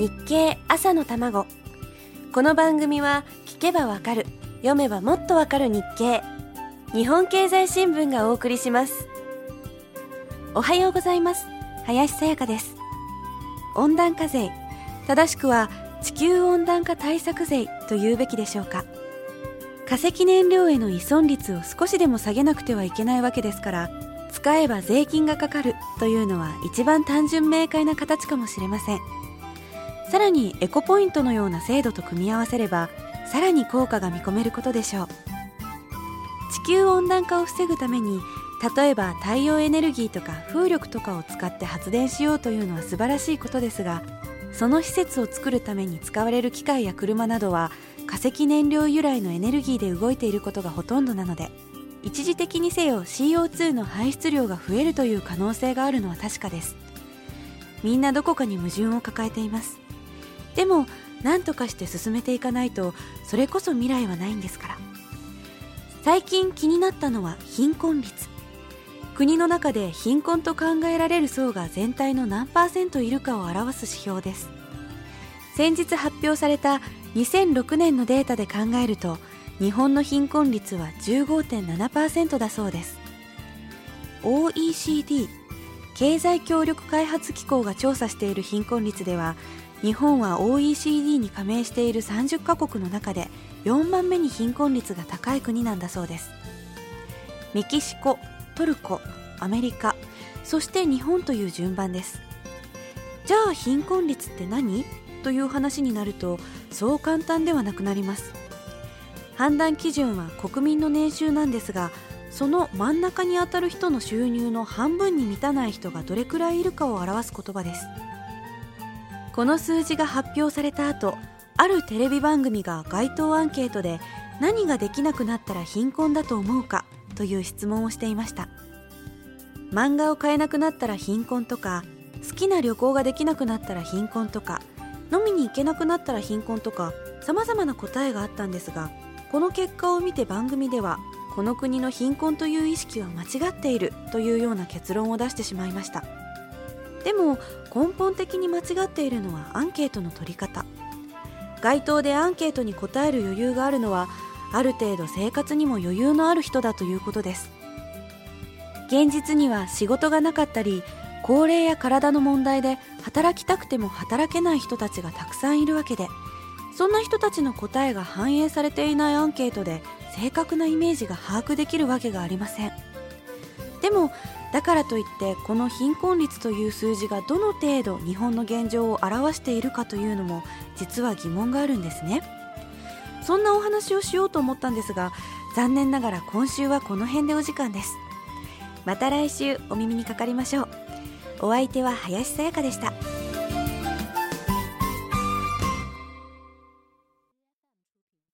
日経朝の卵。この番組は聞けばわかる読めばもっとわかる日経。日本経済新聞がお送りします。おはようございます。林さやかです。温暖化税正しくは地球温暖化対策税と言うべきでしょうか。化石燃料への依存率を少しでも下げなくてはいけないわけですから使えば税金がかかるというのは一番単純明快な形かもしれません。さらにエコポイントのような制度と組み合わせればさらに効果が見込めることでしょう。地球温暖化を防ぐために例えば太陽エネルギーとか風力とかを使って発電しようというのは素晴らしいことですがその施設を作るために使われる機械や車などは化石燃料由来のエネルギーで動いていることがほとんどなので一時的にせよ CO2 の排出量が増えるという可能性があるのは確かです。みんなどこかに矛盾を抱えています。でも何とかして進めていかないとそれこそ未来はないんですから。最近気になったのは貧困率。国の中で貧困と考えられる層が全体の何パーセントいるかを表す指標です。先日発表された2006年のデータで考えると日本の貧困率は15.7%だそうです。OECD 経済協力開発機構が調査している貧困率では日本は OECD に加盟している30カ国の中で4番目に貧困率が高い国なんだそうです。メキシコトルコアメリカそして日本という順番です。じゃあ貧困率って何？という話になるとそう簡単ではなくなります。判断基準は国民の年収なんですがその真ん中にあたる人の収入の半分に満たない人がどれくらいいるかを表す言葉です。この数字が発表された後あるテレビ番組が街頭アンケートで何ができなくなったら貧困だと思うかという質問をしていました。漫画を買えなくなったら貧困とか好きな旅行ができなくなったら貧困とか飲みに行けなくなったら貧困とか様々な答えがあったんですがこの結果を見て番組ではこの国の貧困という意識は間違っているというような結論を出してしまいました。でも根本的に間違っているのはアンケートの取り方。街頭でアンケートに答える余裕があるのはある程度生活にも余裕のある人だということです。現実には仕事がなかったり高齢や体の問題で働きたくても働けない人たちがたくさんいるわけでそんな人たちの答えが反映されていないアンケートで正確なイメージが把握できるわけがありません。でもだからといってこの貧困率という数字がどの程度日本の現状を表しているかというのも実は疑問があるんですね。そんなお話をしようと思ったんですが残念ながら今週はこの辺でお時間です。また来週お耳にかかりましょう。お相手は林さやかでした。